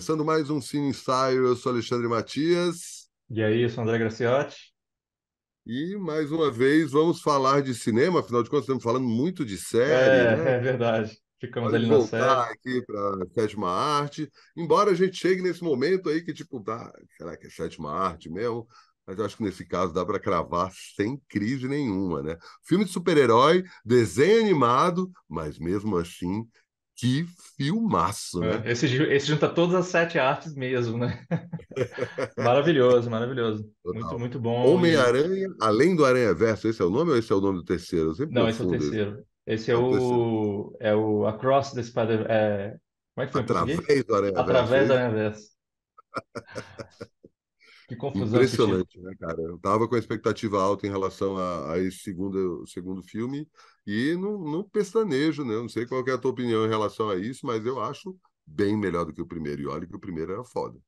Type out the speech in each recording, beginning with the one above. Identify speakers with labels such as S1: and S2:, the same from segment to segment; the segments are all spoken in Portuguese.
S1: Começando mais um Cine Ensaio, eu sou Alexandre Matias.
S2: E aí, eu sou André Graciotti.
S1: E mais uma vez vamos falar de cinema, afinal de contas, estamos falando muito de série.
S2: É,
S1: né?
S2: é verdade. Ficamos
S1: Pode
S2: ali na
S1: voltar
S2: série.
S1: aqui para sétima arte, embora a gente chegue nesse momento aí que, tipo, será que é sétima arte mesmo? Mas eu acho que nesse caso dá para cravar sem crise nenhuma, né? Filme de super-herói, desenho animado, mas mesmo assim, que filmaço, né?
S2: É, Esse, esse junta todas as sete artes mesmo, né? Maravilhoso, maravilhoso. Muito,
S1: Total.
S2: muito bom. E...
S1: Homem-Aranha, além do Aranha-Verso, esse é o nome ou esse é o nome do terceiro?
S2: Não, esse é o terceiro. Esse é
S1: É o
S2: o, é o Across the Spider... É... Como é que foi?
S1: Através do Aranha-Verso, é
S2: Através da
S1: isso?
S2: Aranha-Verso. Confusão.
S1: Impressionante, né, cara? Eu tava com a expectativa alta em relação a, a esse segundo, segundo filme e não, não pestanejo, né? Eu não sei qual é a tua opinião em relação a isso, mas eu acho bem melhor do que o primeiro. E olha que o primeiro era foda.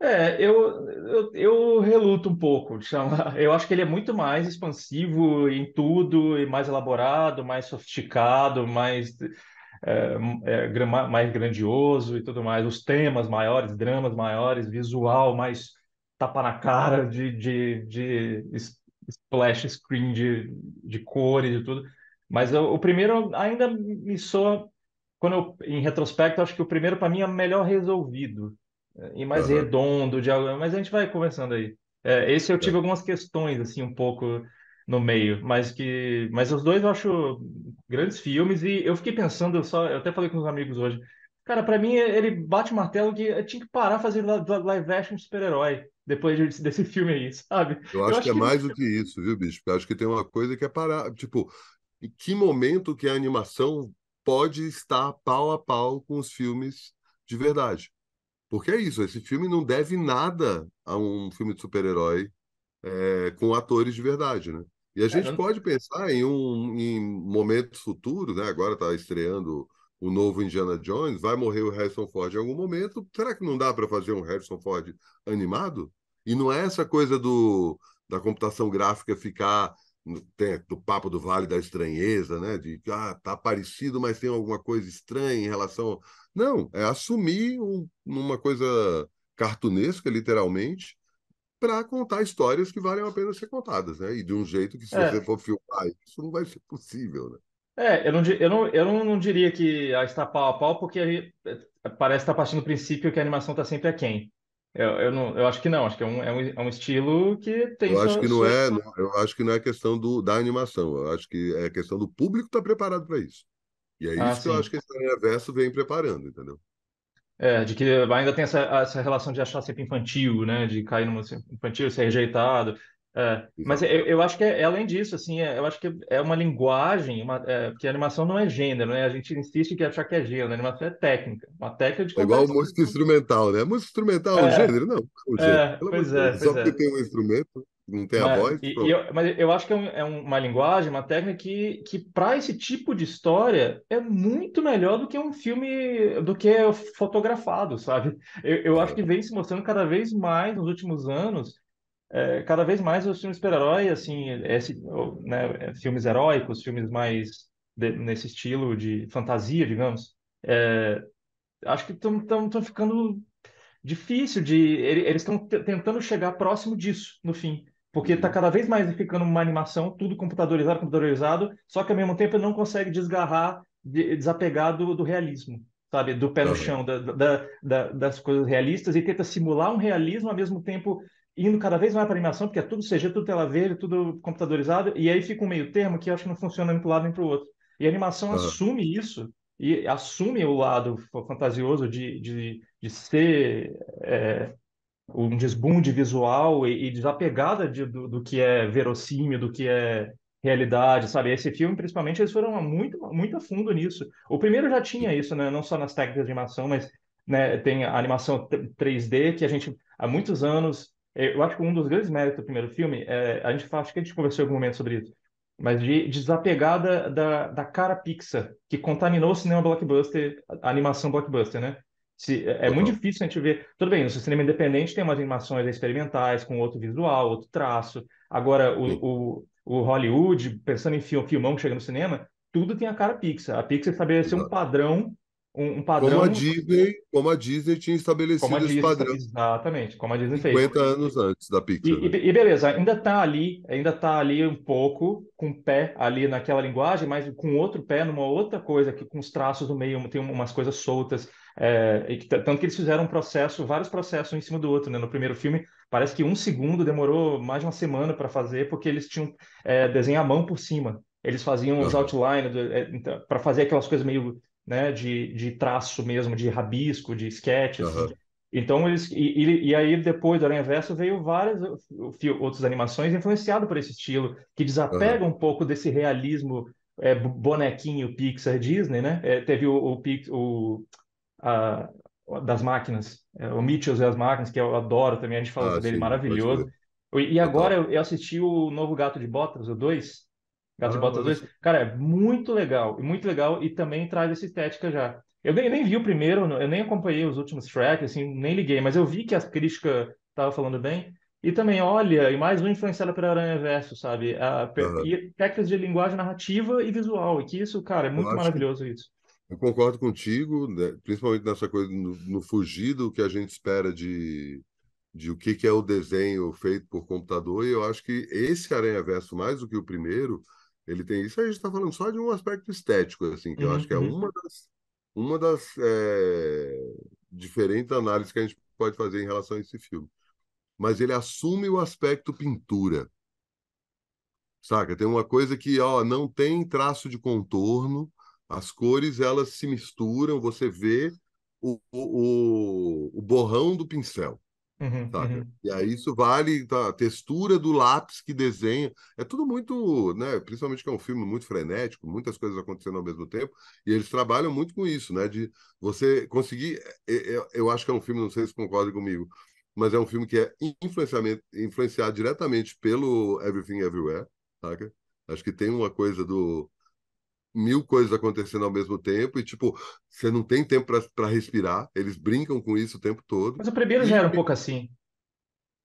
S2: É, eu, eu, eu reluto um pouco de chamar. Eu acho que ele é muito mais expansivo em tudo, e mais elaborado, mais sofisticado, mais, é, é, mais grandioso e tudo mais. Os temas maiores, dramas maiores, visual mais tapa na cara de, de, de splash screen de, de cores e tudo. Mas o, o primeiro ainda me soa, quando eu, em retrospecto, acho que o primeiro para mim é melhor resolvido e mais
S1: Aham,
S2: redondo de algo, mas a gente vai conversando aí. É, esse eu tive
S1: é.
S2: algumas questões assim um pouco no meio, mas que, mas os dois eu acho grandes filmes e eu fiquei pensando, eu só, eu até falei com os amigos hoje. Cara, pra mim ele bate o martelo que tinha que parar li- live action super-herói depois de- desse filme aí, sabe?
S1: Eu
S2: Eu
S1: acho que
S2: acho
S1: é
S2: que
S1: mais do que isso, viu, bicho? Eu acho que tem uma coisa que é parar. Tipo, em que momento que a animação pode estar pau a pau com os filmes de verdade? Porque é isso, esse filme não deve nada a um filme de super-herói é, com atores de verdade, né? E a
S2: é,
S1: gente
S2: não-
S1: pode pensar em um em momentos futuros, né? Agora está estreando o novo Indiana Jones, vai morrer o Harrison Ford em algum momento. Será que não dá para fazer um Harrison Ford animado? E não é essa coisa do da computação gráfica ficar tem do papo do Vale da Estranheza, né? De que ah, tá parecido, mas tem alguma coisa estranha em relação. Não, é assumir um- uma coisa cartunesca, literalmente, para contar histórias que valem a pena ser contadas, né? E de um jeito que, se você
S2: é,
S1: for filmar isso, não vai ser possível, né?
S2: É, eu não, di- eu não, eu não, não diria que ah, está pau a pau, porque aí, eh, parece estar partindo do princípio que a animação está sempre aquém. Eu, eu, não, eu acho que não, acho que é um, é um, é um estilo que tem
S1: Eu acho
S2: sua,
S1: que não
S2: sua...
S1: é, não- eu acho que não é questão do, da animação, eu acho que é questão do público estar preparado para isso. E é
S2: Ah,
S1: isso que eu acho
S2: sim.
S1: que esse universo vem preparando, entendeu?
S2: É, de que ainda tem essa, essa relação de achar sempre infantil, né? De cair numa infantil, ser rejeitado. É, mas eu, eu acho que é, é além disso, assim, é- eu acho que é uma linguagem, uma, é, porque a animação não é gênero, né? A gente insiste que achar que é gênero, a animação é técnica, uma técnica de
S1: É igual música instrumental, né? Música instrumental é um
S2: É,
S1: gênero? Não, é um gênero. Pelo
S2: pois
S1: de
S2: é,
S1: Deus. Só
S2: pois
S1: porque tem um instrumento, não tem a
S2: Mas,
S1: voz,
S2: e, eu, mas eu acho que é, um- é um- uma linguagem, uma técnica que, que para esse tipo de história é muito melhor do que um filme, do que fotografado, sabe? Eu, eu acho que vem se mostrando cada vez mais nos últimos anos, é, cada vez mais os filmes super-herói, assim, esse, né, filmes heróicos, filmes mais de- nesse estilo de fantasia, digamos, é, acho que estão ficando difícil de. ele- Eles estão tentando chegar próximo disso no fim. Porque está
S1: uhum,
S2: cada vez mais ficando uma animação, tudo computadorizado, computadorizado, só que ao mesmo tempo não consegue desgarrar, de- desapegar do, do realismo, sabe? Do pé no
S1: aham,
S2: chão, da, da- da- das coisas realistas e tenta simular um realismo ao mesmo tempo indo cada vez mais para animação, porque é tudo CG, tudo tela verde, tudo computadorizado, e aí fica um meio termo que eu acho que não funciona nem para um lado nem para o outro. E a animação
S1: aham,
S2: assume isso, e assume o lado fantasioso de, de, de ser é, um desbunde visual e, e desapegada de- do, do que é verossímil, do que é realidade, sabe? Esse filme, principalmente, eles foram muito, muito a fundo nisso. O primeiro já tinha isso, né? Não só nas técnicas de animação, mas né, tem a animação 3D que a gente, há muitos anos, eu acho que um dos grandes méritos do primeiro filme, é, a gente acho que a gente conversou em algum momento sobre isso, mas de desapegar da, da, cara Pixar, que contaminou o cinema blockbuster, a animação blockbuster, né? Se, é é muito difícil a gente ver. Tudo bem, no cinema independente tem umas animações experimentais, com outro visual, outro traço. Agora, o, o, o Hollywood, pensando em film, filmão que chega no cinema, tudo tem a cara Pixar. A Pixar estabeleceu um
S1: Exato.
S2: padrão um, um padrão.
S1: Como a Disney, como a Disney tinha estabelecido
S2: a
S1: esse
S2: Disney,
S1: padrão
S2: exatamente, como a Disney fez.
S1: 50 anos antes da Pixar.
S2: E,
S1: né?
S2: e- e beleza, ainda tá ali, ainda tá ali um pouco com o pé ali naquela linguagem, mas com outro pé numa outra coisa, que com os traços no meio tem umas coisas soltas, é, e que, tanto que eles fizeram um processo, vários processos um em cima do outro, né? No primeiro filme, parece que um segundo demorou mais de uma semana para fazer, porque eles tinham é, desenho à mão por cima. Eles faziam os
S1: Aham.
S2: outline para fazer aquelas coisas meio, né, de, de traço mesmo, de rabisco, de sketch, assim.
S1: Aham.
S2: Então eles e, e, e aí depois do Aranha Verso veio várias outras animações influenciado por esse estilo que desapega um pouco desse realismo é, bo- bonequinho Pixar Disney, né? É, teve o, o, o a, das máquinas, é, o Mitchell e as máquinas que eu adoro também, a gente falou
S1: Ah,
S2: dele
S1: sim,
S2: maravilhoso. E, e agora eu, eu assisti o novo Gato de Botas, o 2, Gato de Botas
S1: olha
S2: 2.
S1: só.
S2: Cara, é muito legal, e muito legal, e também traz essa estética já. Eu nem, nem vi o primeiro, eu nem acompanhei os últimos tracks, assim, nem liguei, mas eu vi que a crítica estava falando bem. E também, olha, e mais um influenciado pelo Aranha Verso, sabe? A,
S1: Aham.
S2: e técnicas de linguagem narrativa e visual, e que isso, cara, é muito
S1: que
S2: maravilhoso isso.
S1: eu concordo contigo, né, principalmente nessa coisa no, no fugir do que a gente espera de, de o que, que é o desenho feito por computador, e eu acho que esse Aranha-Verso, mais do que o primeiro, ele tem isso. A gente está falando só de um aspecto estético, assim, que eu acho
S2: Uhum,
S1: que é
S2: uhum,
S1: uma das, uma das é, diferentes análises que a gente pode fazer em relação a esse filme. Mas ele assume o aspecto pintura. Saca? Tem uma coisa que, ó, não tem traço de contorno, as cores elas se misturam, você vê o, o, o borrão do pincel,
S2: uhum, uhum.
S1: E aí isso vale tá, a textura do lápis que desenha. É tudo muito, né? Principalmente que é um filme muito frenético, muitas coisas acontecendo ao mesmo tempo, e eles trabalham muito com isso, né? De você conseguir. Eu, eu acho que é um filme, não sei se concordam comigo, mas é um filme que é influenciado diretamente pelo Everything Everywhere saca? Acho que tem uma coisa do mil coisas acontecendo ao mesmo tempo e, tipo, você não tem tempo para respirar. Eles brincam com isso o tempo todo.
S2: Mas o primeiro já
S1: E
S2: era um pouco assim.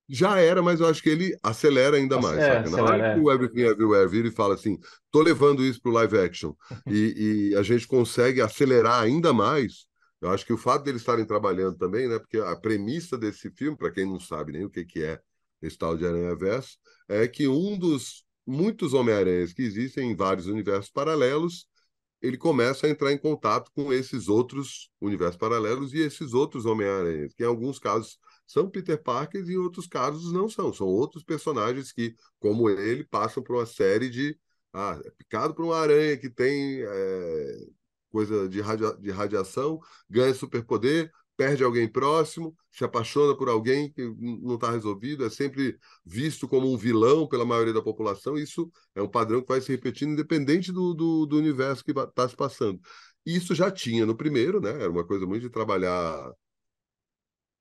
S1: já era, mas eu acho que ele acelera ainda mais,
S2: É,
S1: saca? Na hora que
S2: acelera,
S1: o Everything Everywhere vira e fala assim, tô levando isso pro live action e, e a gente consegue acelerar ainda mais, eu acho que o fato deles estarem trabalhando também, né? Porque a premissa desse filme, para quem não sabe nem o que, que é esse tal de Aranha-Verso, é que um dos muitos Homem-Aranhas que existem em vários universos paralelos, ele começa a entrar em contato com esses outros universos paralelos e esses outros Homem-Aranhas, que em alguns casos são Peter Parker e em outros casos não são. São outros personagens que, como ele, passam por uma série de. Ah, é picado por uma aranha que tem é, coisa de, radia de radiação, ganha superpoder, perde alguém próximo, se apaixona por alguém que não está resolvido, é sempre visto como um vilão pela maioria da população. Isso é um padrão que vai se repetindo independente do, do, do universo que está se passando. Isso já tinha no primeiro, né? Era uma coisa muito de trabalhar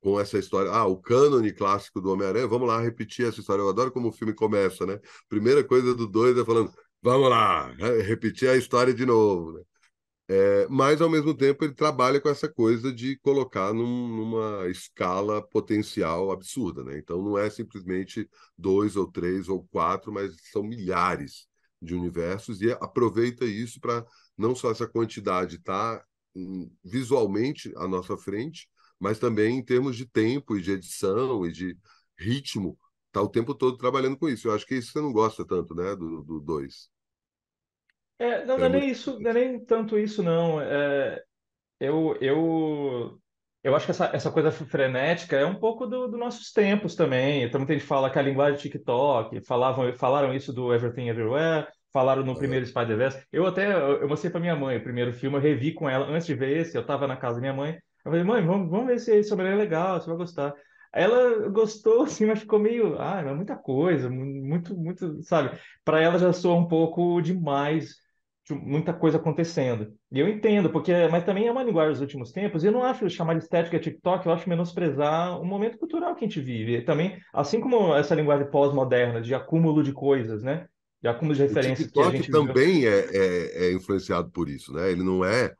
S1: com essa história. Ah, o cânone clássico do Homem-Aranha, vamos lá repetir essa história. Eu adoro como o filme começa, né? Primeira coisa do dois é falando, vamos lá, repetir a história de novo, né? É, mas, ao mesmo tempo, ele trabalha com essa coisa de colocar num, numa escala potencial absurda, né? Então, não é simplesmente dois ou três ou quatro, mas são milhares de universos e aproveita isso para não só essa quantidade estar tá, visualmente à nossa frente, mas também em termos de tempo e de edição e de ritmo, tá o tempo todo trabalhando com isso. Eu acho que isso você não gosta tanto, né, do 2.
S2: É, não, não
S1: É
S2: nem isso, não é nem tanto isso, não. É, eu, eu, eu acho que essa, essa coisa frenética é um pouco do, dos nossos tempos também. Então, muita gente fala que a linguagem TikTok, falavam, falaram isso do Everything Everywhere, falaram no primeiro Spider-Verse. Eu até eu, mostrei para minha mãe o primeiro filme, eu revi com ela antes de ver esse, eu estava na casa da minha mãe. Eu falei, mãe, vamos, vamos ver se esse homem é legal, você vai gostar. Ela gostou, assim, mas ficou meio, ah, é muita coisa, muito, muito, sabe? Para ela já soa um pouco demais de muita coisa acontecendo. E eu entendo, porque mas também é uma linguagem dos últimos tempos, e eu não acho chamar de estética TikTok, eu acho menosprezar o momento cultural que a gente vive. E também, assim como essa linguagem pós-moderna de acúmulo de coisas, né? De acúmulo de
S1: O
S2: referências que a
S1: TikTok também é, é, é influenciado por isso, né? Ele não é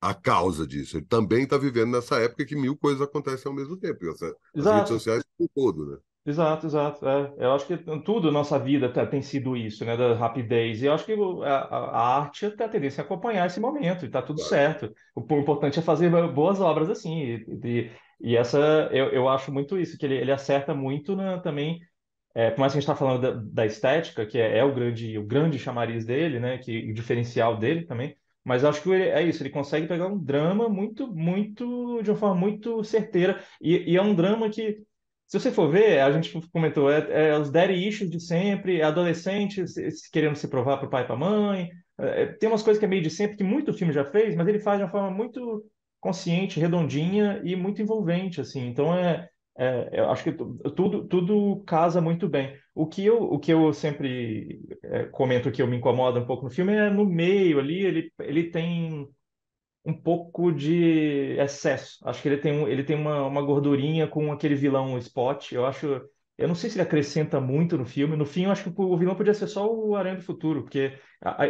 S1: a causa disso. Ele também está vivendo nessa época que mil coisas acontecem ao mesmo tempo. Essa- as redes sociais o todo, né?
S2: Exato, exato. É. Eu acho que tudo na nossa vida tá- tem sido isso, né? Da rapidez. E eu acho que o- a, a- a arte tem a tendência a acompanhar esse momento, e tá tudo
S1: Claro.
S2: certo. O, o importante é fazer boas obras assim. E, e, e essa, eu, eu acho muito isso, que ele, ele acerta muito na, também. É, por mais que a gente está falando da, da estética, que é, é o grande, o grande chamariz dele, né? Que, o diferencial dele também. Mas eu acho que ele- é isso, ele consegue pegar um drama muito, muito, de uma forma muito certeira. E, e é um drama que se você for ver, a gente comentou, é, é os daddy issues de sempre, é adolescente se- se querendo se provar para o pai e para a mãe. É, é, tem umas coisas que é meio de sempre, que muito filme já fez, mas ele faz de uma forma muito consciente, redondinha e muito envolvente, assim. Então, é, é, eu acho que tu- tudo, tudo casa muito bem. O que eu, o que eu sempre é, comento que eu me incomoda um pouco no filme é no meio ali, ele, ele tem um pouco de excesso. Acho que ele tem, um, ele tem uma, uma gordurinha com aquele vilão Spot. Eu acho. Eu não sei se ele acrescenta muito no filme. No fim, eu acho que o vilão podia ser só o Aranha do Futuro, porque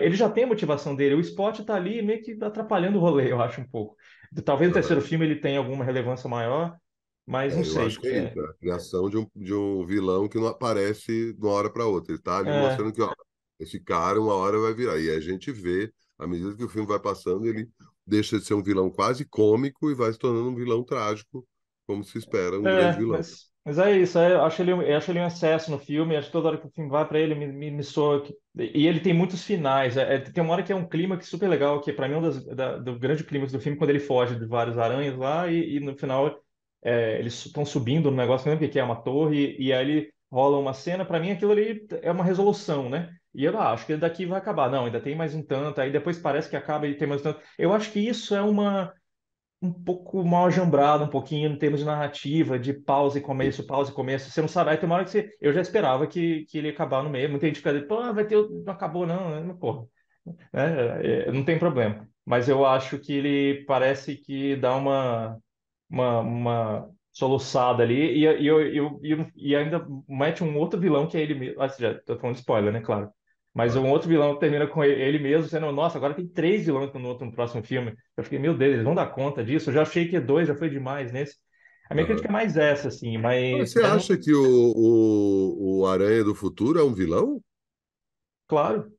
S2: ele já tem a motivação dele. O Spot tá ali meio que atrapalhando o rolê, eu acho um pouco. Talvez no terceiro filme ele tenha alguma relevância maior, mas não
S1: É, eu
S2: sei.
S1: acho que é
S2: É,
S1: isso, é a criação de um, de um vilão que não aparece de uma hora para outra. Ele está ali
S2: é,
S1: mostrando que, ó, esse cara uma hora vai virar. E a gente vê, à medida que o filme vai passando, ele deixa de ser um vilão quase cômico e vai se tornando um vilão trágico, como se espera um grande
S2: É,
S1: vilão.
S2: mas, mas é isso. é, eu acho ele, eu acho ele um excesso no filme. Acho que toda hora que o filme vai para ele, me, me, me soa. que- e ele tem muitos finais. é, é, tem uma hora que é um clímax super legal, que para mim é um das, da, do grande clímax do filme, quando ele foge de vários aranhas lá e, e no final é, eles estão subindo no negócio, não lembro o que que é, uma torre, e, e aí ele rola uma cena. Para mim aquilo ali é uma resolução, né? E eu ah, acho que daqui vai acabar. Não, ainda tem mais um tanto. Aí depois parece que acaba e tem mais um tanto. Eu acho que isso é uma um pouco mal ajambrado, um pouquinho em termos de narrativa, de pausa e começo, pausa e começo. Você não sabe. Aí tem uma hora que você. Eu já esperava que, que ele ia acabar no meio. Muita gente fica dizendo, pô, vai ter. Não acabou, não. Não, Porra. É, é, não tem problema. Mas eu acho que ele parece que dá uma, uma, uma soluçada ali e, e, eu, e ainda mete um outro vilão que é ele mesmo. Ah, já tô falando de spoiler, né? Claro. Mas um outro vilão termina com ele, ele mesmo sendo, nossa, agora tem três vilões no, outro, no próximo filme. Eu fiquei, meu Deus, eles vão dar conta disso? Eu já achei que dois já foi demais nesse. A minha
S1: Aham.
S2: crítica é mais essa, assim,
S1: Mas
S2: mas,
S1: você
S2: não,
S1: acha que o, o, o Aranha do Futuro é um vilão?
S2: claro.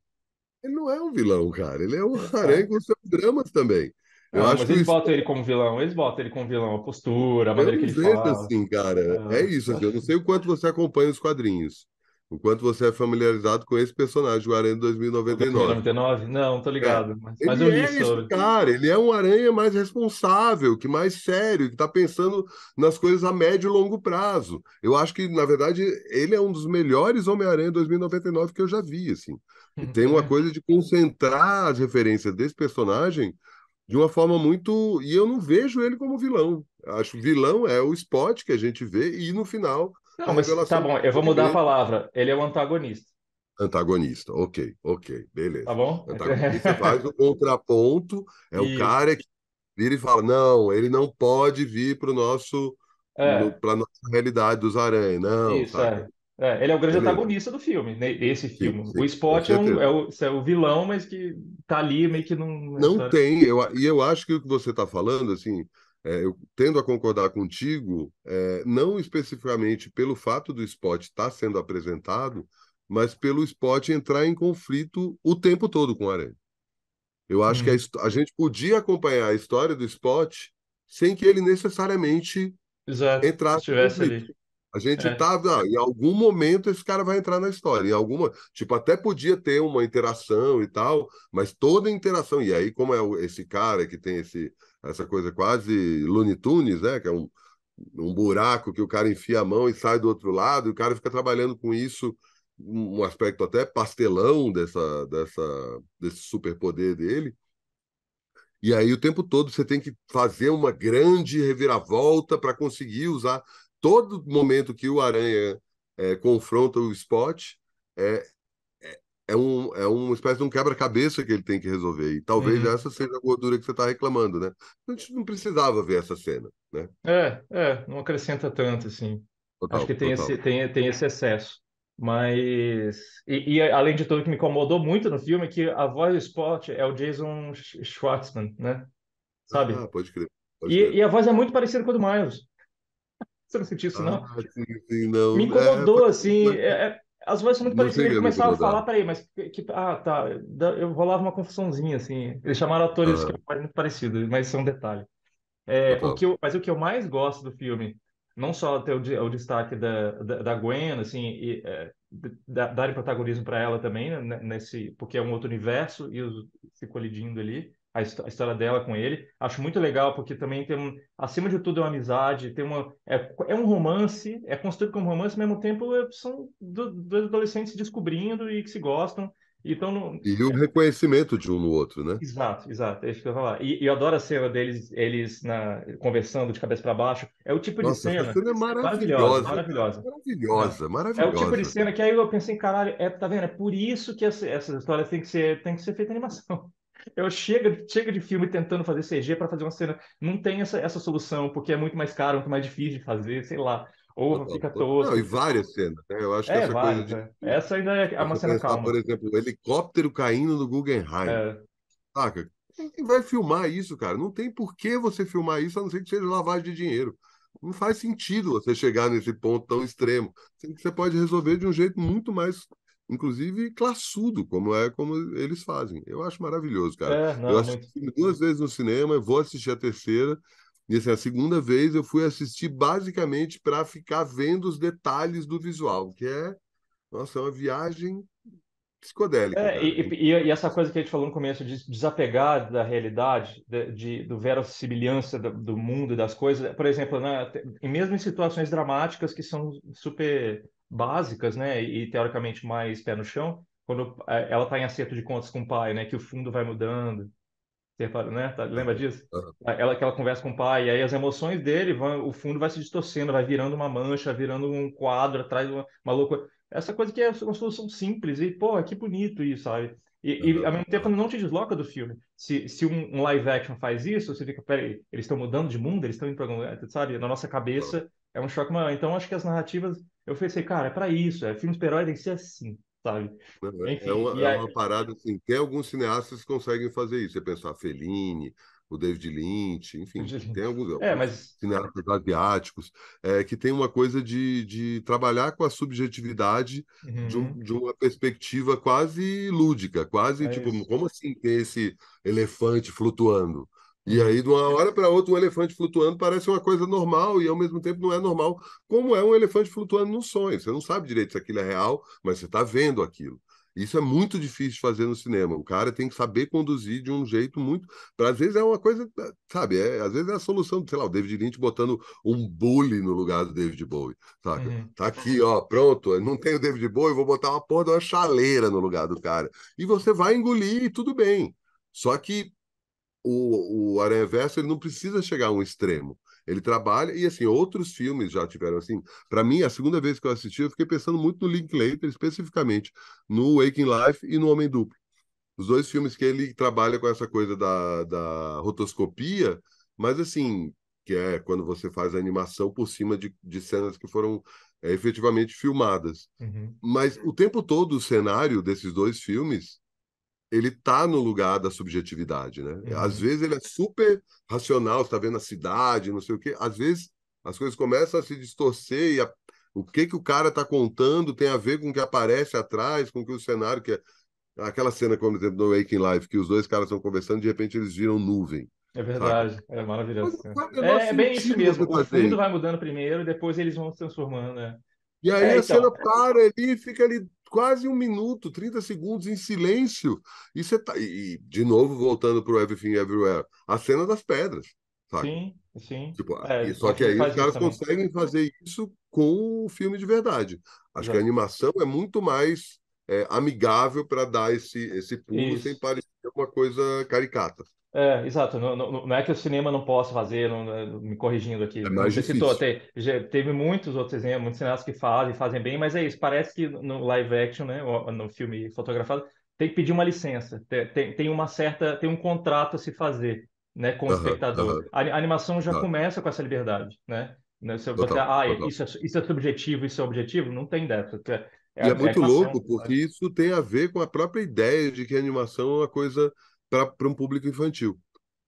S1: Ele não é um vilão, cara. Ele é um
S2: É.
S1: aranha com seus dramas também. Eu
S2: Não,
S1: acho
S2: mas
S1: que
S2: eles botam ele como vilão, eles botam ele como vilão, a postura, a
S1: Eu
S2: maneira que
S1: não
S2: ele
S1: vejo
S2: fala.
S1: assim, cara. É isso, assim, eu não sei o quanto você acompanha os quadrinhos, o quanto você é familiarizado com esse personagem, o Aranha de
S2: O
S1: 2099.
S2: 2099? Não, tô
S1: É.
S2: ligado, mas, mas eu
S1: Ele
S2: li
S1: é
S2: sobre.
S1: cara, ele é um aranha mais responsável, que mais sério, que está pensando nas coisas a médio e longo prazo. Eu acho que, na verdade, ele é um dos melhores Homem-Aranha 2099 que eu já vi, assim. E tem uma coisa de concentrar as referências desse personagem de uma forma muito. E eu não vejo ele como vilão. Acho que vilão é o Spot que a gente vê e no final
S2: Não, mas tá bom, eu vou mudar a palavra. Ele é o antagonista,
S1: antagonista. Ok, ok, beleza.
S2: tá bom?
S1: Antagonista faz o contraponto, é o
S2: Isso.
S1: cara que vira e fala: não, ele não pode vir para o nosso.
S2: É,
S1: Para nossa realidade dos aranhas. Não,
S2: isso, é. É, ele é o grande
S1: Beleza.
S2: antagonista do filme, né, desse
S1: Sim,
S2: filme. O
S1: sim, com
S2: Spot é, um, é, o, é o vilão, mas que tá ali meio que
S1: Não
S2: história.
S1: tem, eu, e eu acho que o que você está falando, assim, é, eu tendo a concordar contigo, é, não especificamente pelo fato do Spot estar sendo apresentado, mas pelo Spot entrar em conflito o tempo todo com o Aranha. Eu acho que a,
S2: Hum,
S1: histó- a gente podia acompanhar a história do Spot sem que ele necessariamente
S2: exato, se
S1: entrasse
S2: ali.
S1: A gente
S2: É.
S1: tá, em algum momento esse cara vai entrar na história, em alguma, tipo, até podia ter uma interação e tal, mas toda interação, e aí como é esse cara que tem esse essa coisa quase Looney Tunes, né, que é um, um buraco que o cara enfia a mão e sai do outro lado, e o cara fica trabalhando com isso, um aspecto até pastelão dessa dessa desse superpoder dele. E aí o tempo todo você tem que fazer uma grande reviravolta para conseguir usar todo momento que o Aranha é, confronta o Spot é, é, é, um, é uma espécie de um quebra-cabeça que ele tem que resolver. E talvez
S2: Uhum.
S1: essa seja a gordura que você está reclamando, né? A gente não precisava ver essa cena, né?
S2: É, é, não acrescenta tanto, assim. Acho
S1: Total,
S2: que tem esse, tem, tem esse excesso. Mas. E, e, além de tudo, que me incomodou muito no filme é que a voz do Spot é o Jason Sch- Schwartzman, né? Sabe?
S1: Ah, pode crer, pode
S2: E,
S1: crer.
S2: e a voz é muito parecida com a do Miles. Você não sentiu isso, não?
S1: Ah, sim, sim, não.
S2: Me
S1: É,
S2: incomodou,
S1: pode-
S2: assim. é- é- as vozes são muito parecidas. Ele
S1: chega a
S2: começava falar, peraí, mas que, que- ah, tá. Eu rolava uma confusãozinha, assim. Eles chamaram atores que
S1: Aham,
S2: eram muito parecidos, mas são detalhes. É, o
S1: total.
S2: que eu, mas o que eu mais gosto do filme, não só ter o, o destaque da, da, da Gwen, assim, e, é, da- darem protagonismo para ela também, né, nesse, porque é um outro universo e os, se colidindo ali, a, histó- a história dela com ele. Acho muito legal, porque também tem um, acima de tudo, é uma amizade, tem uma, é, é um romance, é construído como romance, ao mesmo tempo é- são do- dois adolescentes se descobrindo e que se gostam. Então, não,
S1: E o reconhecimento de um no outro, né?
S2: Exato, exato, é isso que eu ia falar. E, e eu adoro a cena deles, eles na, conversando de cabeça para baixo. É o tipo de
S1: Nossa, essa
S2: cena
S1: cena é
S2: maravilhosa,
S1: maravilhosa,
S2: maravilhosa.
S1: Maravilhosa,
S2: É o tipo de cena que aí eu pensei, caralho, é, tá vendo? É por isso que essa, essas histórias têm que ser, têm que ser feitas em animação. Eu chega, chega de filme tentando fazer CG para fazer uma cena, não tem essa, essa solução, porque é muito mais caro, muito mais difícil de fazer, sei lá. Ou
S1: Total,
S2: fica.
S1: Não, e várias cenas, né? Eu acho que
S2: É,
S1: essa coisa
S2: vários,
S1: de
S2: é. Essa ainda é uma cena
S1: pensar, por
S2: calma.
S1: exemplo, o helicóptero caindo no Guggenheim,
S2: É,
S1: saca? Quem vai filmar isso, cara? Não tem por que você filmar isso, a não ser que seja lavagem de dinheiro. Não faz sentido você chegar nesse ponto tão extremo. Sendo que Você pode resolver de um jeito muito mais, inclusive, classudo, como é como eles fazem. Eu acho maravilhoso, cara.
S2: é,
S1: Eu
S2: não,
S1: assisti
S2: muito.
S1: duas vezes no cinema, eu vou assistir a terceira. E assim, a segunda vez eu fui assistir basicamente para ficar vendo os detalhes do visual, que é, nossa, é uma viagem psicodélica,
S2: É, e, e, e essa coisa que a gente falou no começo, de desapegar da realidade, de, de, do verossimilhança do, do mundo e das coisas, por exemplo, né, mesmo em situações dramáticas que são super básicas, né, e teoricamente mais pé no chão, quando eh, ela está em acerto de contas com o pai, né, que o fundo vai mudando, né? Tá- lembra disso?
S1: Aham.
S2: Ela que ela conversa com o pai, e aí as emoções dele vão, o fundo vai se distorcendo, vai virando uma mancha, virando um quadro atrás de uma, uma loucura. Essa coisa que é uma solução simples, e, pô, que bonito isso, sabe? E, e ao mesmo tempo não te desloca do filme. Se, se um, um live action faz isso, você fica, peraí, eles estão mudando de mundo, eles estão indo para algum lugar, sabe? Na nossa cabeça é um choque maior. Então acho que as narrativas, eu pensei, cara, é para isso, é filme super-herói tem que ser assim, sabe?
S1: Não, É é
S2: Enfim,
S1: uma,
S2: e
S1: é
S2: aí.
S1: uma parada assim. Tem alguns cineastas que conseguem fazer isso. Você pensar Fellini, o David Lynch, enfim, tem alguns,
S2: É, mas.
S1: cineastas asiáticos é, que tem uma coisa de, de trabalhar com a subjetividade de, um,
S2: Uhum,
S1: de uma perspectiva quase lúdica, quase
S2: é
S1: tipo,
S2: isso.
S1: como assim tem esse elefante flutuando? E aí, de uma hora para outra, um elefante flutuando parece uma coisa normal e ao mesmo tempo não é normal, como é um elefante flutuando num sonho. Você não sabe direito se aquilo é real, mas você está vendo aquilo. Isso é muito difícil de fazer no cinema. O cara tem que saber conduzir de um jeito muito. Pra, às vezes é uma coisa, sabe? É, às vezes é a solução, sei lá, o David Lynch botando um bully no lugar do David Bowie, saca?
S2: Uhum.
S1: Tá aqui, ó, pronto. Não tem o David Bowie, vou botar uma porra de uma chaleira no lugar do cara. E você vai engolir e tudo bem. Só que o, o Aranha Verso ele não precisa chegar a um extremo. Ele trabalha, e assim, outros filmes já tiveram assim. Para mim, a segunda vez que eu assisti, eu fiquei pensando muito no Linklater, especificamente no Waking Life e no Homem Duplo. Os dois filmes que ele trabalha com essa coisa da, da rotoscopia, mas assim, que é quando você faz a animação por cima de, de cenas que foram é, efetivamente filmadas.
S2: Uhum.
S1: Mas o tempo todo o cenário desses dois filmes ele tá no lugar da subjetividade, né? Às
S2: Uhum.
S1: vezes ele é super racional, você tá vendo a cidade, não sei o quê. Às vezes as coisas começam a se distorcer e a- o que que o cara tá contando tem a ver com o que aparece atrás, com o que o cenário que é aquela cena como por exemplo no Waking Life que os dois caras estão conversando de repente eles viram nuvem,
S2: É verdade, é
S1: Mas
S2: maravilhoso.
S1: o
S2: É, é bem isso mesmo. O
S1: isso.
S2: vai mudando primeiro, depois eles vão se transformando, né?
S1: E aí
S2: É,
S1: a cena
S2: então.
S1: para ali, e fica ali quase um minuto, 30 segundos em silêncio. E você tá. E, de novo, voltando para o Everything Everywhere, a cena das pedras?
S2: Sim, sim.
S1: Tipo,
S2: É,
S1: só que aí os caras conseguem fazer isso com o filme de verdade. Acho que a
S2: Exato.
S1: animação é muito mais é, amigável para dar esse, esse pulo sem
S2: Isso.
S1: parecer uma coisa caricata.
S2: É, exato. Não, não, não é que o cinema não possa fazer, não- não- me corrigindo aqui.
S1: É mais
S2: você citou,
S1: difícil.
S2: te- já teve muitos outros exemplos, muitos cineastas que fazem, fazem bem, mas é isso. Parece que no live action, né, no filme fotografado, tem que pedir uma licença. Tem, tem, uma certa, tem um contrato a se fazer, né, com o
S1: Aham,
S2: espectador.
S1: aham,
S2: A, a animação já
S1: tá.
S2: começa com essa liberdade, né? Né, Se você,
S1: Total,
S2: ah,
S1: total.
S2: isso é, isso é subjetivo, isso é objetivo, não tem dessa. É,
S1: E é
S2: é
S1: muito louco, porque isso tem a ver com a própria ideia de que a animação é uma coisa para um público infantil.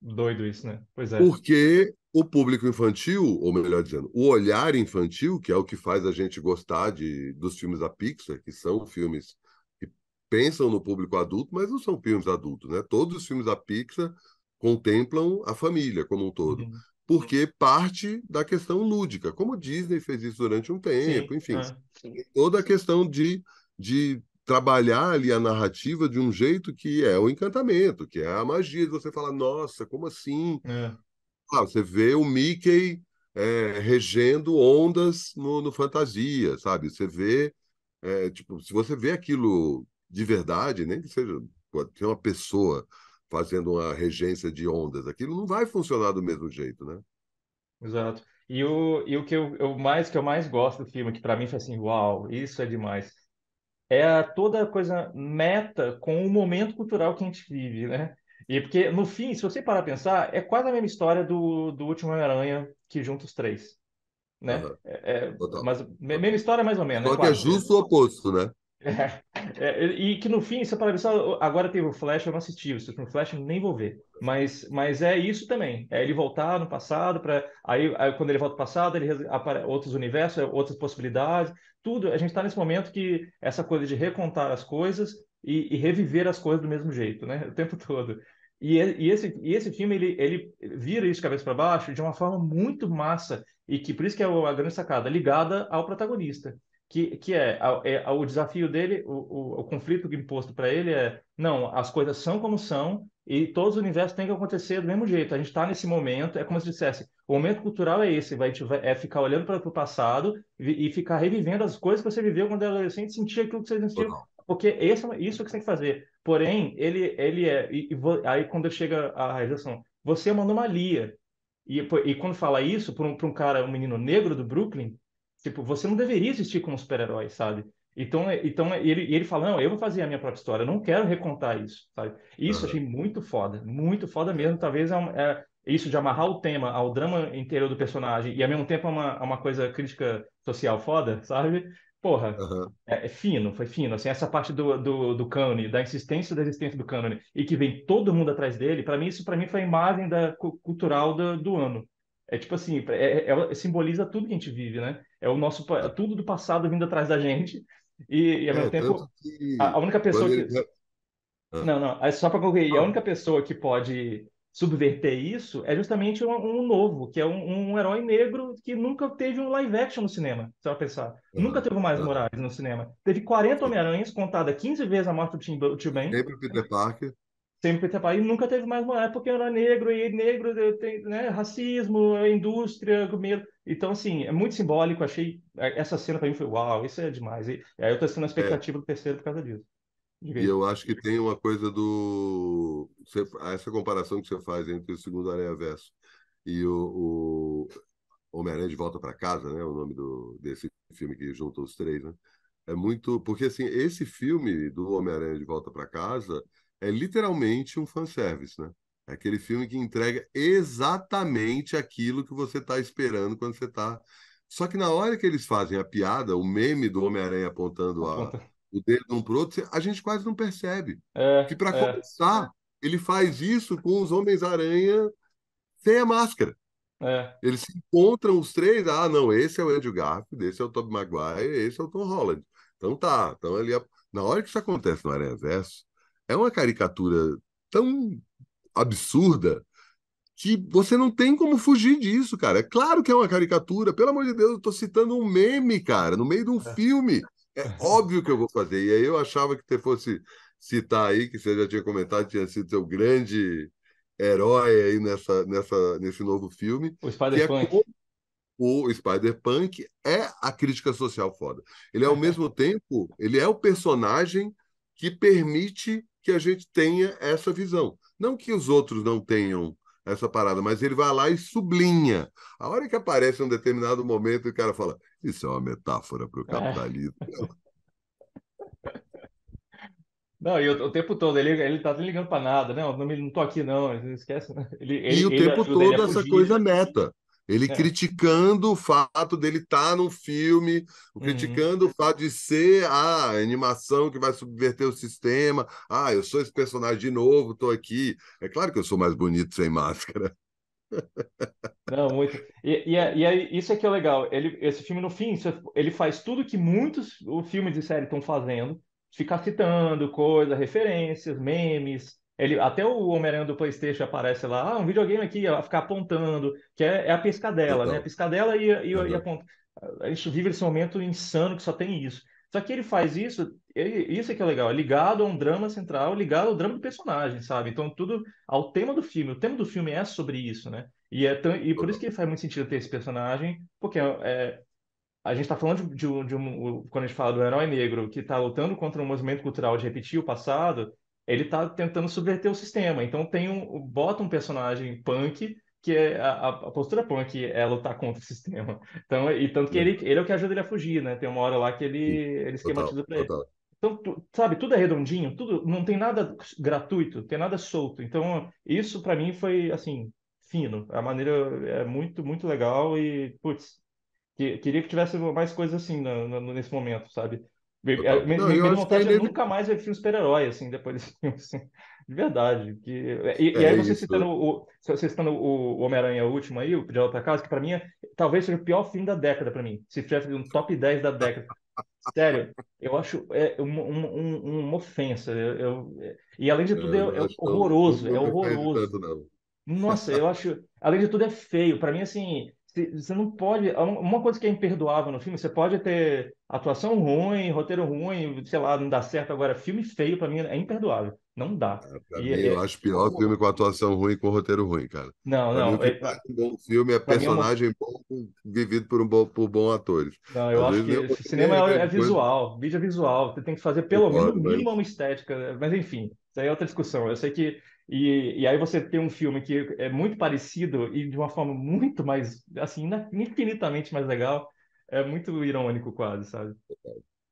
S2: Doido isso, né? Pois é.
S1: Porque o público infantil, ou melhor dizendo, o olhar infantil, que é o que faz a gente gostar de, dos filmes da Pixar, que são filmes que pensam no público adulto, mas não são filmes adultos, né? Todos os filmes da Pixar contemplam a família como um todo. Uhum. Porque parte da questão lúdica, como Disney fez isso durante um tempo, Sim, enfim. É. Toda a questão de, de trabalhar ali a narrativa de um jeito que é o encantamento, que é a magia de você falar, nossa, como assim? É. Ah, você vê o Mickey é, regendo ondas no, no, fantasia, sabe? Você vê, é, tipo, se você vê aquilo de verdade, nem que seja ter uma pessoa fazendo uma regência de ondas, aquilo não vai funcionar do mesmo jeito, né?
S2: Exato. E o, e o que eu, eu mais que eu mais gosto do filme, que para mim foi assim, uau, isso é demais, é a, toda a coisa meta com o momento cultural que a gente vive, né? E porque, no fim, se você parar a pensar, é quase a mesma história do, do último Homem-Aranha que junta os três. Né? Uhum. É, é, mas, mesma história, mais ou menos.
S1: Só
S2: né?
S1: que é justo o oposto, né?
S2: É, é, e que no fim, se para pensar, agora teve o Flash, eu não assisti, o Flash nem vou ver. Mas, mas é isso também. É ele voltar no passado, para aí, aí, quando ele volta no passado, ele outros universos, outras possibilidades, tudo. A gente está nesse momento que essa coisa de recontar as coisas e, e, reviver as coisas do mesmo jeito, né? O tempo todo. E, e, esse, e esse filme, ele, ele vira isso cabeça para baixo de uma forma muito massa, e que por isso que é a grande sacada, ligada ao protagonista. Que, que é, é o desafio dele, o, o, o conflito imposto para ele é: não, as coisas são como são, e todos os universos têm que acontecer do mesmo jeito. A gente está nesse momento, é como se dissesse: o momento cultural é esse, vai, é ficar olhando para o passado e, e, ficar revivendo as coisas que você viveu quando era adolescente, sentir aquilo que você sentiu. Porque esse, isso é o que você tem que fazer. Porém, ele, ele é. E, e, aí, quando chega a realização, você é uma anomalia. E, e quando fala isso para um, um cara, um menino negro do Brooklyn, tipo, você não deveria existir como super-herói, sabe? Então, então ele, ele fala, não, eu vou fazer a minha própria história, eu não quero recontar isso, sabe? Isso uhum. achei muito foda, muito foda mesmo. Talvez é, um, é, isso de amarrar o tema ao drama inteiro do personagem e ao mesmo tempo é uma, é uma coisa crítica social foda, sabe? Porra, uhum. é, é, fino, foi fino. Assim, essa parte do, do, do cânone, da insistência da existência do cânone, e que vem todo mundo atrás dele, para mim, isso para mim foi a imagem da, cultural do, do ano. É tipo assim, é, é, é, simboliza tudo que a gente vive, né? É o nosso, é tudo do passado vindo atrás da gente, e, e ao mesmo tempo, a, a, única pessoa que. Ele... Ah. Não, não, é só para concluir, a única pessoa que pode subverter isso é justamente um, um novo, que é um, um, herói negro que nunca teve um live action no cinema, você vai pensar. Uhum. Nunca teve mais Morales no cinema. Teve 40 Homem-Aranhas, contada 15 vezes a morte do Tim, Tim Ben.
S1: Sempre Peter Parker.
S2: Sempre Parker. E nunca teve mais Morales, porque era negro, e negro tem né, racismo, indústria, medo. Então, assim, é muito simbólico. Achei. Essa cena para mim foi uau, isso é demais. E aí eu tô sendo a expectativa é. do terceiro por causa disso.
S1: E eu acho que tem uma coisa do. Essa comparação que você faz entre o segundo Aranha Verso e o, o Homem-Aranha de Volta para Casa, né? O nome do, desse filme que junta os três, né? É muito. Porque, assim, esse filme do Homem-Aranha de Volta para Casa é literalmente um fanservice, né? É aquele filme que entrega exatamente aquilo que você está esperando quando você está. Só que na hora que eles fazem a piada, o meme do Homem-Aranha apontando a, o dedo um para o outro, a gente quase não percebe. É, que, para é. começar, ele faz isso com os Homens-Aranha sem a máscara. É. Eles se encontram os três. Ah, não, esse é o Andrew Garfield, esse é o Tobey Maguire, esse é o Tom Holland. Então tá. Então ali, na hora que isso acontece no Aranha Verso, é uma caricatura tão absurda que você não tem como fugir disso, cara. É claro que é uma caricatura. Pelo amor de Deus, eu tô citando um meme, cara, no meio de um é. filme. É óbvio que eu vou fazer. E aí eu achava que você fosse citar aí, que você já tinha comentado, tinha sido seu grande herói aí nessa, nessa, nesse novo filme.
S2: O Spider-Punk. É
S1: o Spider-Punk é a crítica social foda. Ele, ao mesmo tempo, ele é o personagem que permite que a gente tenha essa visão. Não que os outros não tenham essa parada, mas ele vai lá e sublinha. A hora que aparece um determinado momento, o cara fala: Isso é uma metáfora para o é. capitalismo. É.
S2: Não, e o, o, tempo todo, ele, ele tá ligando para nada, não, não, não tô aqui, não, esquece. Ele,
S1: e o tempo todo essa coisa meta. Ele é. criticando o fato dele estar tá no filme, uhum. criticando o fato de ser a animação que vai subverter o sistema. Ah, eu sou esse personagem de novo, estou aqui. É claro que eu sou mais bonito sem máscara.
S2: Não, muito. E, e, é- e é- isso é que é legal. Ele, esse filme, no fim, ele faz tudo que muitos filmes de série estão fazendo, ficar citando coisas, referências, memes. Ele, até o Homem-Aranha do PlayStation aparece lá, ah, um videogame aqui, ela ficar apontando, que é, é a piscadela, né? A piscadela e, e, e
S1: Aham.
S2: aponta. A gente vive esse momento insano que só tem isso. Só que ele faz isso, ele- isso é que é legal, é ligado a um drama central, ligado ao drama do personagem, sabe? Então, tudo ao tema do filme. O tema do filme é sobre isso, né? E, é tão, e por isso que faz muito sentido ter esse personagem, porque é, a gente está falando de, de um, de um- Quando a gente fala do herói negro que está lutando contra um movimento cultural de repetir o passado, ele está tentando subverter o sistema. Então tem um, bota um personagem punk, que é a, a postura punk é lutar contra o sistema. Então, e tanto que ele, ele é o que ajuda ele a fugir, né? Tem uma hora lá que ele, ele esquematiza para ele.
S1: total.
S2: Então, tu- sabe, tudo é redondinho, tudo não tem nada gratuito, tem nada solto. Então, isso para mim foi assim, fino. A maneira é muito, muito legal e, putz, que- queria que tivesse mais coisas assim nesse momento, sabe? Me,
S1: Total.
S2: me,
S1: Não,
S2: me
S1: eu que é
S2: vontade de
S1: inevitável.
S2: nunca mais ver filme super-herói, assim, depois desse filme, assim, de verdade. Que, e, e aí
S1: É
S2: você
S1: isso.
S2: citando o, você citando o Homem-Aranha o último aí, o De Volta pra Casa, que pra mim é, talvez seja o pior filme da década pra mim. Se tivesse um top 10 da década. Sério, eu acho é uma, uma, um- uma ofensa. Eu, eu- e além de tudo, é,
S1: não
S2: é
S1: acho não, não,
S2: horroroso, é horroroso.
S1: tanto.
S2: Nossa, eu acho. Além de tudo, é feio. Pra mim, assim, você não pode. Uma coisa que é imperdoável no filme, você pode ter atuação ruim, roteiro ruim, sei lá, não dá certo. Agora, filme feio, pra mim, é imperdoável. Não dá.
S1: Pra
S2: E,
S1: mim, eu
S2: é-
S1: acho pior filme com atuação ruim e com roteiro ruim, cara.
S2: não,
S1: Pra mim, o
S2: não.
S1: que
S2: É,
S1: um bom filme é
S2: mim é
S1: personagem bom vivido por, um bom, por bons atores.
S2: Não, eu
S1: Às
S2: acho
S1: o
S2: que cinema
S1: é
S2: é, é
S1: grande coisa,
S2: visual, vídeo é visual. Você tem que fazer pelo menos, mínimo, uma estética. Mas enfim, isso aí é outra discussão. Eu sei que. E, e aí você tem um filme que é muito parecido e de uma forma muito mais, assim, infinitamente mais legal. É muito irônico, quase, sabe?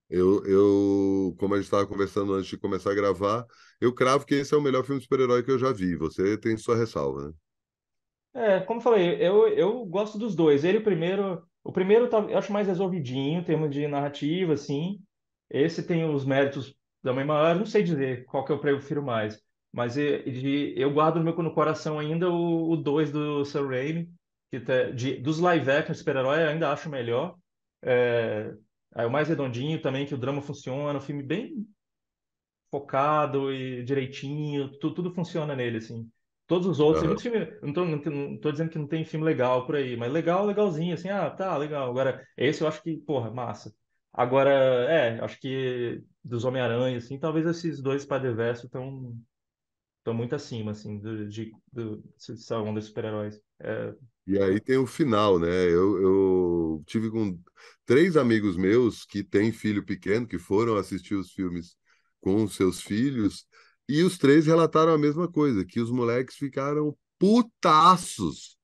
S1: eu, eu, como a gente estava conversando antes de começar a gravar, eu cravo que esse é o melhor filme de super-herói que eu já vi. Você tem sua ressalva, né?
S2: É, como eu falei, eu, eu gosto dos dois. Ele, o primeiro, o primeiro tá- eu acho mais resolvidinho, em termos de narrativa, assim. Esse tem os méritos da mãe maior, não sei dizer qual que eu prefiro mais. Mas de- eu guardo no meu no coração ainda o, o 2 do Sam Raimi, que tá- de, dos live action super-herói eu ainda acho melhor. É, é o mais redondinho também, que o drama funciona, um filme bem focado e direitinho, tu- tudo funciona nele, assim. Todos os outros, muito filme, não tô, não, não tô dizendo que não tem filme legal por aí, mas legal, legalzinho, assim, ah, tá, legal. Agora, esse eu acho que, porra, massa. Agora, é, acho que dos Homem-Aranha, assim, talvez esses dois Spider-Verse estão estão muito acima, assim, do, de, do, são dos super-heróis. É,
S1: E aí tem o final, né? Eu, eu tive com três amigos meus que têm filho pequeno, que foram assistir os filmes com os seus filhos, e os três relataram a mesma coisa, que os moleques ficaram putaços,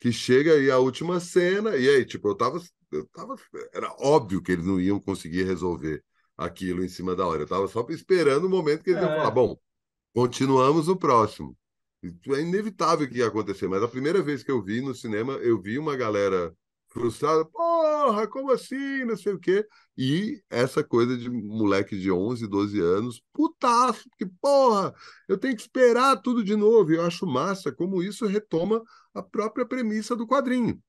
S1: que chega aí a última cena, e aí, tipo, eu tava, eu tava, era óbvio que eles não iam conseguir resolver aquilo em cima da hora. Eu tava só esperando o momento que eles iam falar,
S2: é,
S1: bom, continuamos o próximo. É inevitável que ia acontecer, mas a primeira vez que eu vi no cinema, eu vi uma galera frustrada, porra, como assim, não sei o quê. E essa coisa de moleque de 11, 12 anos, putaço, porque, porra, eu tenho que esperar tudo de novo. E eu acho massa como isso retoma a própria premissa do quadrinho.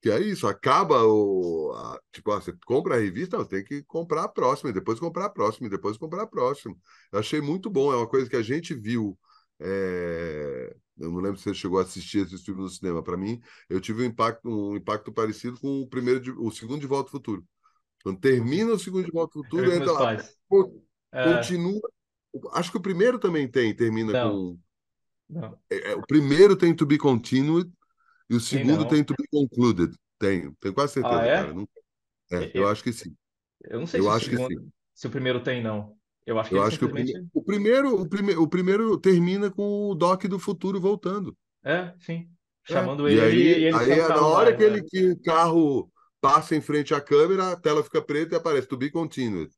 S1: Que é isso, acaba o. a- tipo, ah, você compra a revista, você tem que comprar a próxima, e depois comprar a próxima, e depois comprar a próxima. Eu achei muito bom, é uma coisa que a gente viu. é, Eu não lembro se você chegou a assistir esse filme no cinema. Para mim, eu tive um impacto, um impacto parecido com o primeiro, de- o segundo de Volta ao Futuro. Quando termina o segundo de Volta ao
S2: vi
S1: Futuro, entra lá,
S2: É,
S1: continua. Acho que o primeiro também tem, termina
S2: não,
S1: com.
S2: não,
S1: é, é, o primeiro tem To Be Continued e o segundo tem. To Be Concluded. Tenho, tenho quase
S2: Ah,
S1: certeza, cara.
S2: é?
S1: Não É, eu
S2: Eu,
S1: acho que sim.
S2: eu não sei
S1: Eu
S2: se o
S1: acho que sim.
S2: segundo, se o primeiro tem, não. Eu acho que
S1: Eu acho que o,
S2: simplesmente.
S1: prime... o primeiro, o, prime... o primeiro termina com o Doc do futuro voltando.
S2: É, sim.
S1: É.
S2: Chamando
S1: E
S2: ele
S1: aí,
S2: e ele
S1: aí é na hora
S2: vai,
S1: que, ele,
S2: né?
S1: que o carro passa em frente à câmera, a tela fica preta e aparece To Be Continued.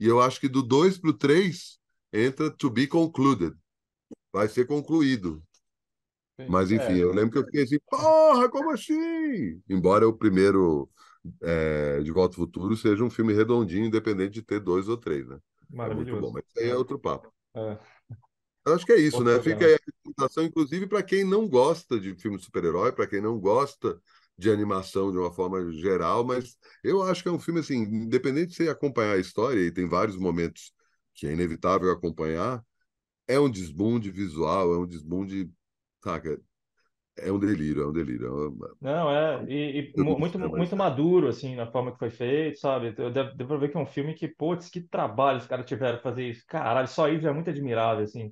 S1: E eu acho que do 2 para o 3 entra To Be Concluded. Vai ser concluído. Mas enfim,
S2: É,
S1: eu lembro que eu fiquei assim, porra, como assim? Embora o primeiro é, De Volta ao Futuro seja um filme redondinho, independente de ter dois ou três, né? É muito bom,
S2: maravilhoso.
S1: mas isso aí é outro papo.
S2: É.
S1: Eu acho que é isso, né? Fica aí a recomendação, inclusive, para quem não gosta de filme de super-herói, para quem não gosta de animação de uma forma geral, mas eu acho que é um filme assim, independente de você acompanhar a história, e tem vários momentos que é inevitável acompanhar, é um desbunde visual, é um desbunde, saca? É um delírio, é um delírio. É uma...
S2: Não, é, e, e muito, muito maduro, assim, na forma que foi feito, sabe? Deu, deu pra ver que é um filme que, putz, que trabalho os caras tiveram fazer isso. Caralho, só isso é muito admirável, assim.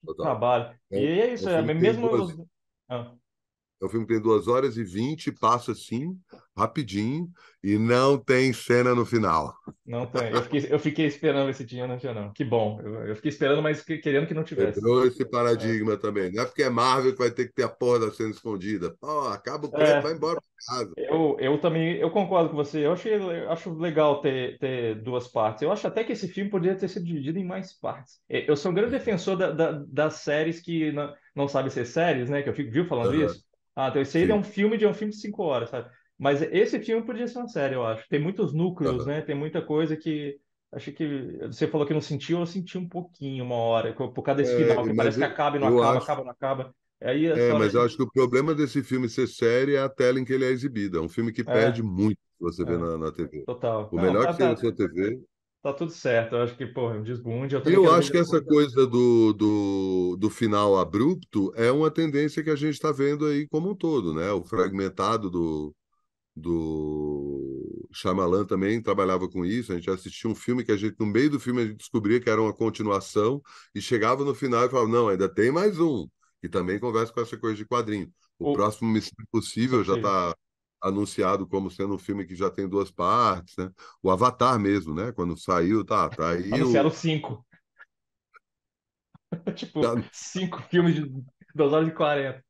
S2: Que Total. trabalho. É, e é isso, é, é mesmo... Duas...
S1: Ah. É um filme que tem duas horas e vinte, passa assim, rapidinho, e não tem cena no final.
S2: Não tem. Eu fiquei, eu fiquei esperando esse dia, não tinha, não. Que bom. Eu, eu fiquei esperando, mas querendo que não tivesse.
S1: Quebrou esse paradigma é. também. Não é porque é Marvel que vai ter que ter a porra da cena escondida. Pô, acaba o é. vai embora pra casa.
S2: Eu, eu também, eu concordo com você. Eu, achei, eu acho legal ter, ter duas partes. Eu acho até que esse filme poderia ter sido dividido em mais partes. Eu sou um grande defensor da, da, das séries que não, não sabem ser séries, né? Que eu fico, viu falando uhum. isso. Ah, então esse aí é um filme de um filme de cinco horas, sabe? Mas esse filme podia ser uma série, eu acho. Tem muitos núcleos, uhum. né? Tem muita coisa que. Acho que você falou que não sentiu, eu senti um pouquinho uma hora, por causa desse é, final, que parece que acaba e não acaba, acho... acaba, não acaba.
S1: Aí é, mas eu acho que o problema desse filme ser série é a tela em que ele é exibido. É um filme que é. perde muito você é. vê na, na TV.
S2: Total.
S1: O melhor não, tá, que tá, na sua TV
S2: tá tudo certo. Eu acho que, pô, é um desbunde.
S1: Eu, eu acho que essa coisa do, do, do final abrupto é uma tendência que a gente está vendo aí como um todo, né? O fragmentado do, do Shyamalan também trabalhava com isso. A gente assistia um filme que a gente, no meio do filme, a gente descobria que era uma continuação e chegava no final e falava, não, ainda tem mais um. E também conversa com essa coisa de quadrinho. O, o... próximo Missão Impossível já está anunciado como sendo um filme que já tem duas partes, né? O Avatar mesmo, né? Quando saiu, tá, tá aí.
S2: Anunciaram o... cinco. tipo, tá... cinco filmes de duas horas e quarenta.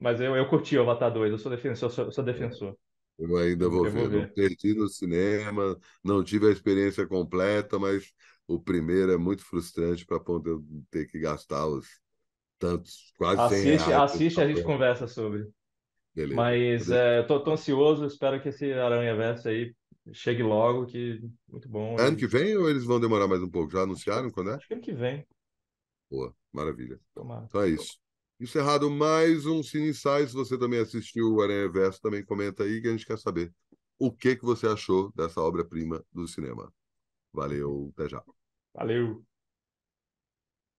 S2: Mas eu, eu curti o Avatar 2, eu sou defensor, eu sou, sou defensor.
S1: Eu ainda vou, eu ver. vou ver. Não perdi no cinema, não tive a experiência completa, mas o primeiro é muito frustrante para poder ter que gastar os tantos, quase
S2: assiste,
S1: 100 reais.
S2: Assiste, a gente conversa sobre. Beleza. Mas é, eu tô, tô, ansioso, espero que esse Aranha Verso aí chegue logo, que muito bom.
S1: É ano que vem ou eles vão demorar mais um pouco? Já anunciaram quando é?
S2: Acho que ano que vem.
S1: Boa, maravilha.
S2: Tomara.
S1: Então é isso. Encerrado mais um Cine Insights. Você também assistiu o Aranha Verso, também comenta aí que a gente quer saber o que, que você achou dessa obra-prima do cinema. Valeu, até já.
S2: Valeu.